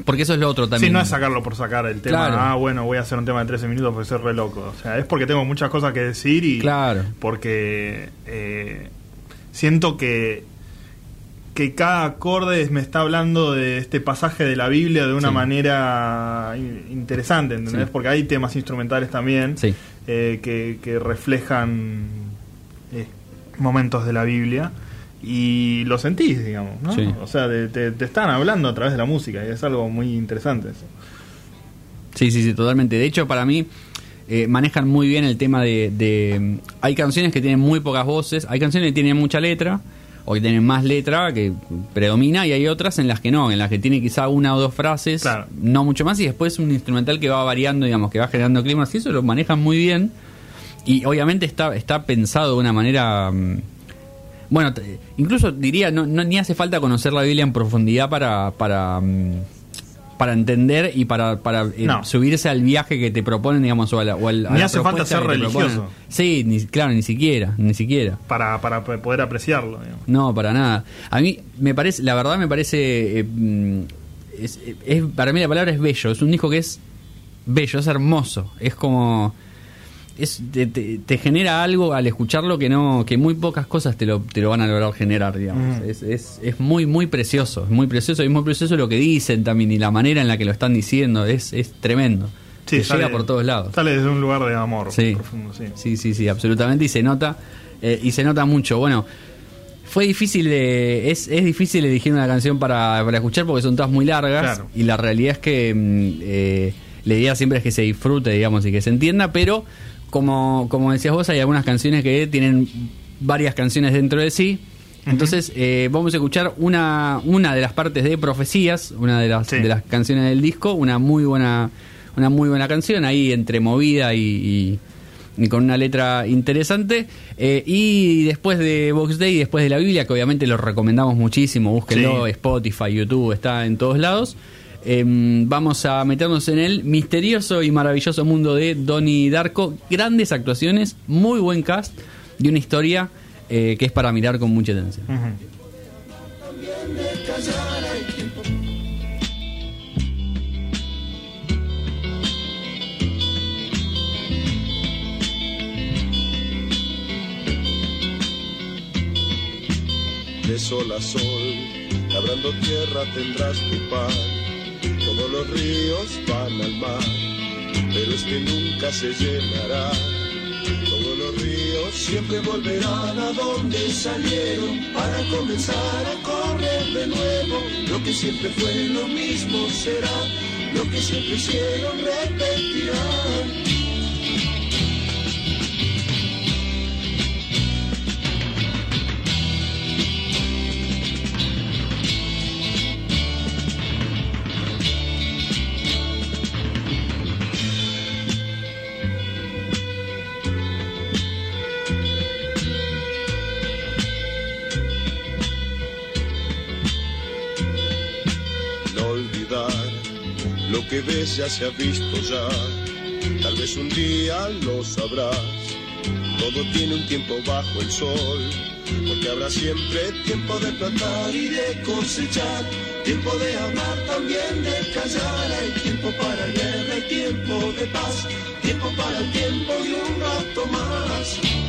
porque eso es lo otro también. Sí, no es sacarlo por sacar el tema. Claro. Ah, bueno, voy a hacer un tema de 13 minutos porque soy re loco. O sea, es porque tengo muchas cosas que decir y Claro. porque eh, siento que que cada acorde me está hablando de este pasaje de la Biblia de una Sí. manera in- interesante, ¿entendés? Sí. Porque hay temas instrumentales también Sí. eh, que, que reflejan eh, momentos de la Biblia y lo sentís, digamos, ¿no? Sí. O sea, te, te están hablando a través de la música y es algo muy interesante eso. Sí, sí, sí, totalmente. De hecho, para mí eh, manejan muy bien el tema de, de- Hay canciones que tienen muy pocas voces, hay canciones que tienen mucha letra, o que tienen más letra, que predomina, y hay otras en las que no, en las que tiene quizá una o dos frases, Claro. no mucho más, y después un instrumental que va variando, digamos, que va generando climas, y eso lo manejan muy bien. Y obviamente está, está pensado de una manera... bueno, te- incluso diría, no, no- ni hace falta conocer la Biblia en profundidad para, para, mm, para entender y para, para eh, No. subirse al viaje que te proponen, digamos, o a la, o al- Ni hace falta ser religioso. Sí, ni, claro, ni siquiera, ni siquiera. Para, para poder apreciarlo. digamos. No, para nada. A mí me parece, la verdad me parece, eh, mm, es, es- para mí la palabra es bello. Es un disco que es bello, es hermoso. Es como, es, te, te- te genera algo al escucharlo que no, que muy pocas cosas te lo, te lo van a lograr generar, digamos. Es, es, es muy, muy precioso, es muy precioso y es muy precioso lo que dicen también y la manera en la que lo están diciendo. Es, es tremendo. Sí, Te sale- llega por todos lados. Sale desde un lugar de amor Sí. profundo, sí. Sí, sí, sí, absolutamente. Y se nota, eh, y se nota mucho. Bueno, fue difícil, de- es, es difícil elegir una canción para, para escuchar porque son todas muy largas. Claro. Y la realidad es que mm, eh, la idea siempre es que se disfrute, digamos, y que se entienda. Pero, como, como decías vos, hay algunas canciones que tienen varias canciones dentro de sí. Entonces, eh, vamos a escuchar una, una de las partes de Profecías, una de las, Sí. de las canciones del disco, una muy buena, una muy buena canción, ahí entre movida y, y- y con una letra interesante. Eh, y después de Box Day, después de la Biblia, que obviamente lo recomendamos muchísimo, búsquenlo, Sí. Spotify, YouTube, está en todos lados. Eh, vamos a meternos en el misterioso y maravilloso mundo de Donnie Darko. Grandes actuaciones, muy buen cast y una historia eh, que es para mirar con mucha atención. De sol a sol, labrando tierra tendrás tu pan. Los ríos van al mar, pero este nunca se llenará. Todos los ríos siempre volverán a donde salieron para comenzar a correr de nuevo. Lo que siempre fue lo mismo será, lo que siempre hicieron repetirán. Que ya se ha visto ya. Tal vez un día lo sabrás. Todo tiene un tiempo bajo el sol, porque habrá siempre tiempo de plantar y de cosechar, tiempo de hablar también de callar, hay tiempo para guerra, hay tiempo de paz, tiempo para el tiempo y un rato más.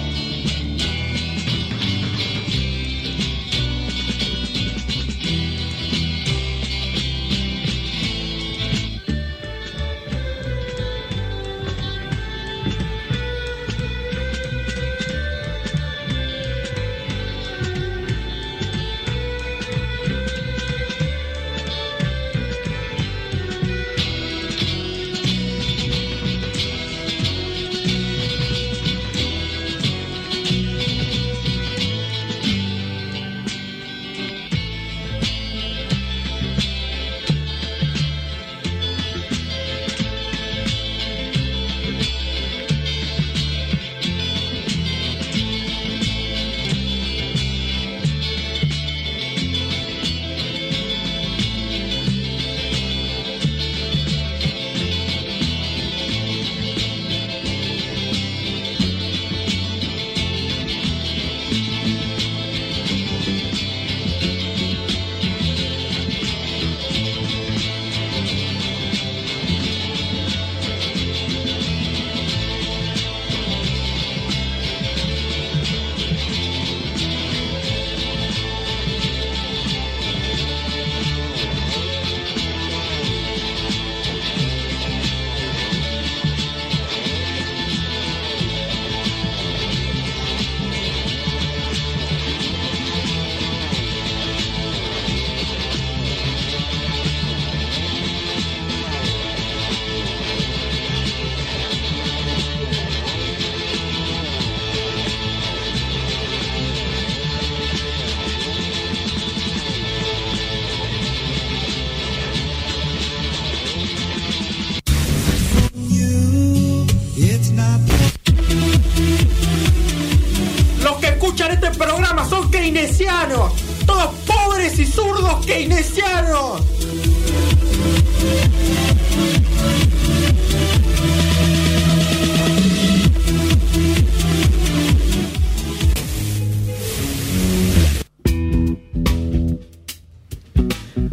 Keynesianos. Todos pobres y zurdos keynesianos.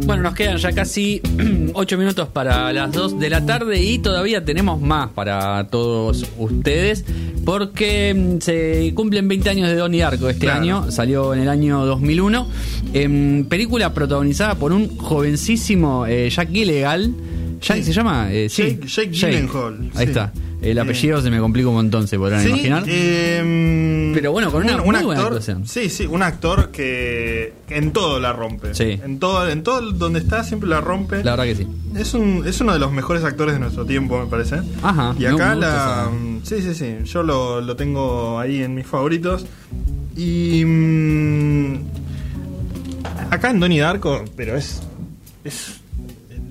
Bueno, nos quedan ya casi [CLEARS THROAT] 8 minutos para las 2 de la tarde y todavía tenemos más para todos ustedes porque mm, se cumplen 20 años de Donnie Darko este Claro. año, salió en el año 2001, em, película protagonizada por un jovencísimo eh, Jack Jack, ¿se llama? Eh, sí. Jake- Jake Gyllenhaal, Ahí sí. está. El Eh. apellido se me complica un montón, se podrán Sí, imaginar. eh, Pero bueno, con una un, muy buena actor, actuación. Sí, sí, un actor que en todo la rompe. Sí. En todo, en todo donde está siempre la rompe. La verdad que sí. Es, un, es uno de los mejores actores de nuestro tiempo, me parece. Ajá, Y acá la. Sí, sí, sí. Yo lo, lo tengo ahí en mis favoritos. Y. mm, acá en Donnie Darko, pero es. Es.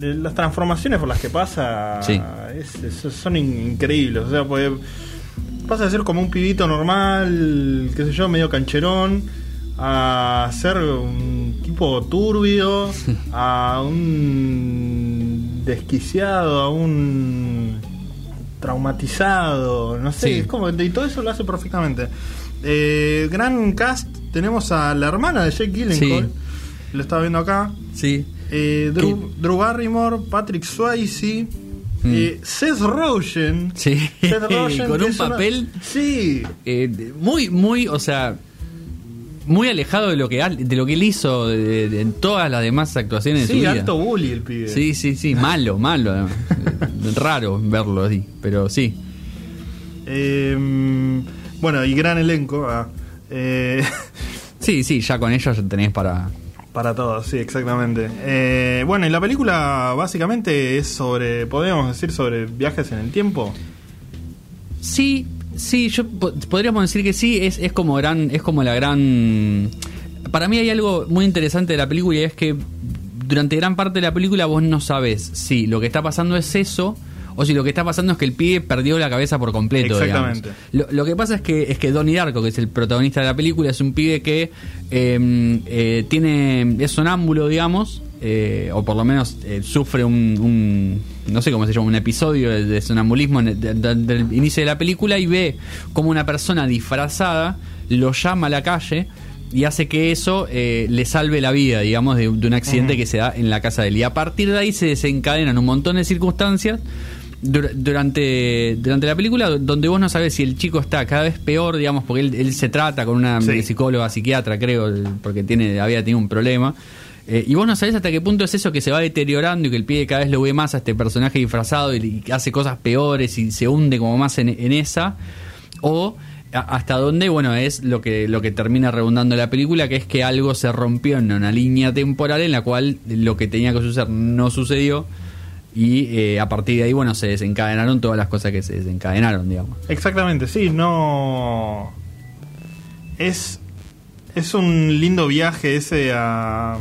Las transformaciones por las que pasa Sí. es- es- son in- increíbles. O sea, puede, pasa de ser como un pibito normal, qué sé yo, medio cancherón, a ser un tipo turbio, [LAUGHS] a un desquiciado, a un traumatizado, no sé, Sí. es como, y todo eso lo hace perfectamente. Eh, gran cast, tenemos a la hermana de Jake Gyllenhaal, lo estaba viendo acá. Sí. Eh, Drew, Drew Barrymore, Patrick Swayze, Mm. eh, Seth Rogen. Sí, Seth [LAUGHS] Rogen, con un una- papel Sí, eh, de- muy, muy, o sea, muy alejado de lo que de lo que él hizo de- de- en todas las demás actuaciones de sí, su vida. alto bully el pibe. Sí, sí, sí, [LAUGHS] malo, malo. Eh, [LAUGHS] Raro verlo así, pero sí. Eh, bueno, y gran elenco. ah, eh, Sí, sí, ya con ellos ya tenés para. Para todos, sí, exactamente. Eh, bueno, y la película básicamente es sobre, podríamos decir, sobre viajes en el tiempo. Sí, sí, yo po- podríamos decir que sí, es, es como gran, es como la gran. Para mí hay algo muy interesante de la película y es que durante gran parte de la película vos no sabes si lo que está pasando es eso o si lo que está pasando es que el pibe perdió la cabeza por completo. Exactamente. Lo, lo que pasa es que es que Donnie Darko, que es el protagonista de la película, es un pibe que eh, eh, tiene es sonámbulo, digamos, eh, o por lo menos eh, sufre un, un- no sé cómo se llama, un episodio de, de sonambulismo en el- de- de- del inicio de la película y ve como una persona disfrazada lo llama a la calle y hace que eso eh, le salve la vida, digamos, de, de un accidente que se da en la casa de él. Y a partir de ahí se desencadenan un montón de circunstancias dur- durante, durante la película donde vos no sabes si el chico está cada vez peor, digamos, porque él, él se trata con una Sí. psicóloga, psiquiatra, creo, porque tiene había tenido un problema. Eh, y vos no sabés hasta qué punto es eso que se va deteriorando y que el pibe cada vez lo ve más a este personaje disfrazado y, y hace cosas peores y se hunde como más en, en esa. O hasta dónde, bueno, es lo que, lo que termina redundando la película, que es que algo se rompió en una línea temporal en la cual lo que tenía que suceder no sucedió. Y eh, a partir de ahí, bueno, se desencadenaron todas las cosas que se desencadenaron, digamos. Exactamente, sí, no. Es. Es un lindo viaje ese a-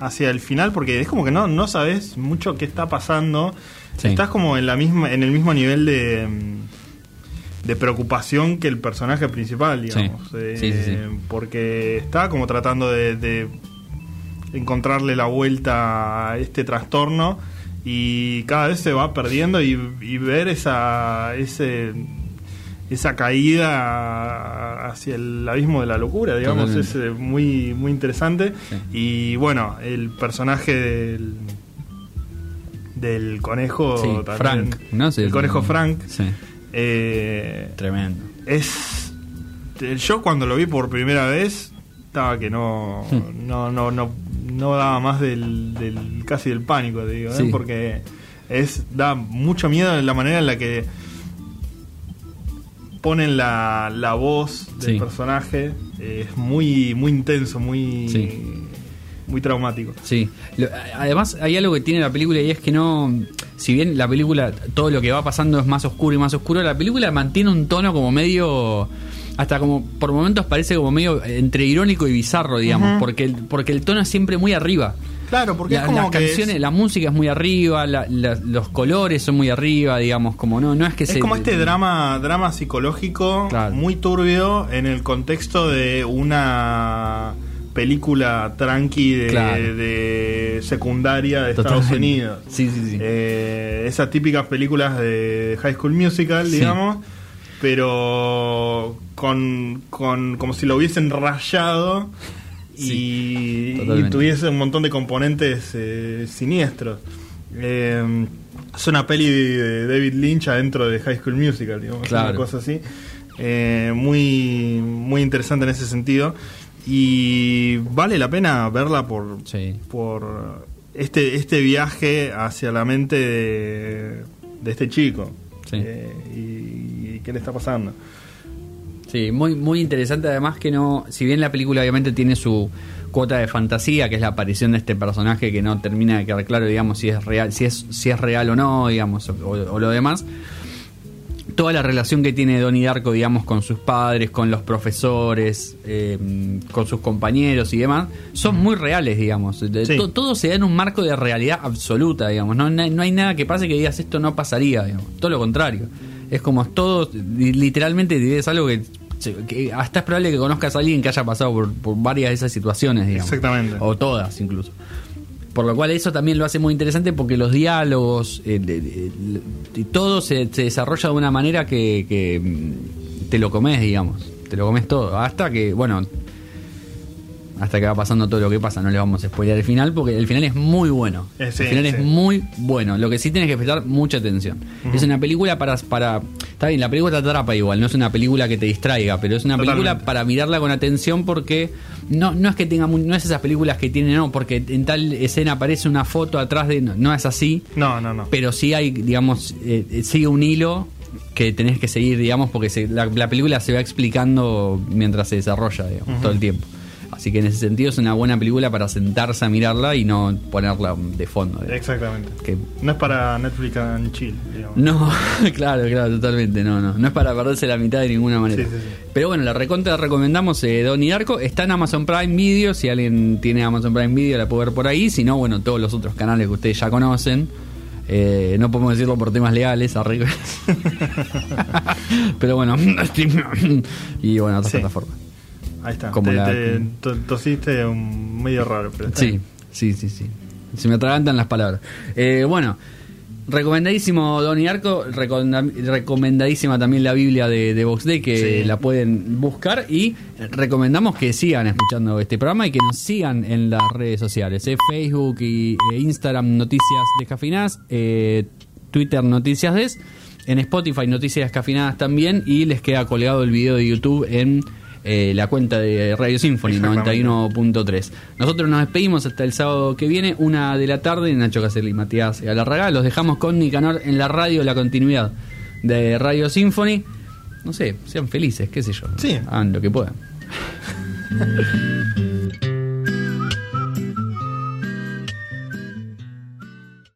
hacia el final, porque es como que no, no sabes mucho qué está pasando. Sí. Estás como en la misma, en el mismo nivel de, de preocupación que el personaje principal, digamos. Sí. Eh, Sí, sí, sí. Porque está como tratando de, de encontrarle la vuelta a este trastorno y cada vez se va perdiendo y, y ver esa ese esa caída hacia el abismo de la locura digamos Totalmente. es eh, muy muy interesante y bueno el personaje del del conejo Sí, también, Frank, ¿no? Sí, el conejo Frank eh, Tremendo. es yo cuando lo vi por primera vez estaba que no Hmm. no no no no daba más del, del casi del pánico te digo ¿eh? Porque es da mucho miedo en la manera en la que ponen la, la voz del Sí. personaje es muy muy intenso muy Sí. muy traumático Sí, además hay algo que tiene la película y es que no, si bien la película, todo lo que va pasando es más oscuro y más oscuro, la película mantiene un tono como medio, hasta como por momentos parece como medio entre irónico y bizarro, digamos, porque, el, porque el tono es siempre muy arriba. Claro, porque La- es como las que canciones, es- la música es muy arriba, la- la- los colores son muy arriba, digamos, como no, no es que Es se como este drama, drama psicológico muy turbio en el contexto de una película tranqui de, Claro. de secundaria de Estados. Unidos. Sí, sí, sí. Eh, esas típicas películas de High School Musical, Sí. Pero con, con como si lo hubiesen rayado y, y tuviese un montón de componentes eh, siniestros. Eh, es una peli de David Lynch adentro de High School Musical, digamos, Claro. una cosa así. Eh, muy, muy interesante en ese sentido. Y vale la pena verla por, por este, este viaje hacia la mente de, de este chico. Eh, y, y qué le está pasando. Sí, muy, muy interesante además que no, si bien la película obviamente tiene su cuota de fantasía, que es la aparición de este personaje que no termina de quedar claro, digamos, si es real, si es, si es real o no, digamos, o, o lo demás. Toda la relación que tiene Donnie Darko, digamos, con sus padres, con los profesores, eh, con sus compañeros y demás, son muy reales, digamos. Sí. todo se da en un marco de realidad absoluta, digamos. No, no hay nada que pase que digas esto no pasaría, digamos. Todo lo contrario. Es como todo, li- literalmente es algo que, que hasta es probable que conozcas a alguien que haya pasado por, por varias de esas situaciones, digamos. Exactamente. O todas, incluso. Por lo cual eso también lo hace muy interesante porque los diálogos eh, todo se, se desarrolla de una manera que, que, mm, te lo comes, digamos. Te lo comes todo. Hasta que, bueno, hasta que va pasando todo lo que pasa. No le vamos a spoilear el final porque el final es muy bueno. Eh, sí, el final sí. es muy bueno. Lo que sí tienes que prestar mucha atención. Es una película para, para... Está bien, la película te atrapa igual. No es una película que te distraiga, pero es una película para mirarla con atención porque no, no es que tenga no es esas películas que tienen no porque en tal escena aparece una foto atrás de no, no es así No, no, no. pero sí hay digamos eh, eh, sigue un hilo que tenés que seguir digamos porque se- la, la película se va explicando mientras se desarrolla digamos, todo el tiempo así que en ese sentido es una buena película para sentarse a mirarla y no ponerla de fondo digamos. Exactamente. Que- No es para Netflix and chill, digamos. no, [LAUGHS] claro, claro, totalmente, no, no. No es para perderse la mitad de ninguna manera. Sí, sí, sí. Pero bueno, la recontra recomendamos eh, Donnie Darko. Está en Amazon Prime Video. Si alguien tiene Amazon Prime Video, la puede ver por ahí. Si no, bueno, todos los otros canales que ustedes ya conocen. Eh, no podemos decirlo por temas legales, arriba. [LAUGHS] [LAUGHS] Pero bueno, y bueno, otras plataformas. Ahí está. Como te, la- te- to- tosiste un medio raro, pero está Sí, bien. sí, sí, sí. Se me atragantan las palabras. Eh, bueno, recomendadísimo Donnie Arco, recomenda- recomendadísima también la Biblia de, de Vox Day, que Sí. la pueden buscar y recomendamos que sigan escuchando este programa y que nos sigan en las redes sociales, eh, Facebook y eh, Instagram Noticias Descafinadas, eh, Twitter Noticias Des, en Spotify Noticias Descafinadas también y les queda colgado el video de YouTube en eh, la cuenta de Radio Symphony Exactamente. 91.3. Nosotros nos despedimos hasta el sábado que viene, una de la tarde, Nacho Caselli y Matías Galarraga. Los dejamos con Nicanor en la radio, la continuidad de Radio Symphony. No sé, sean felices, qué sé yo. Sí. Hagan lo que puedan. [LAUGHS]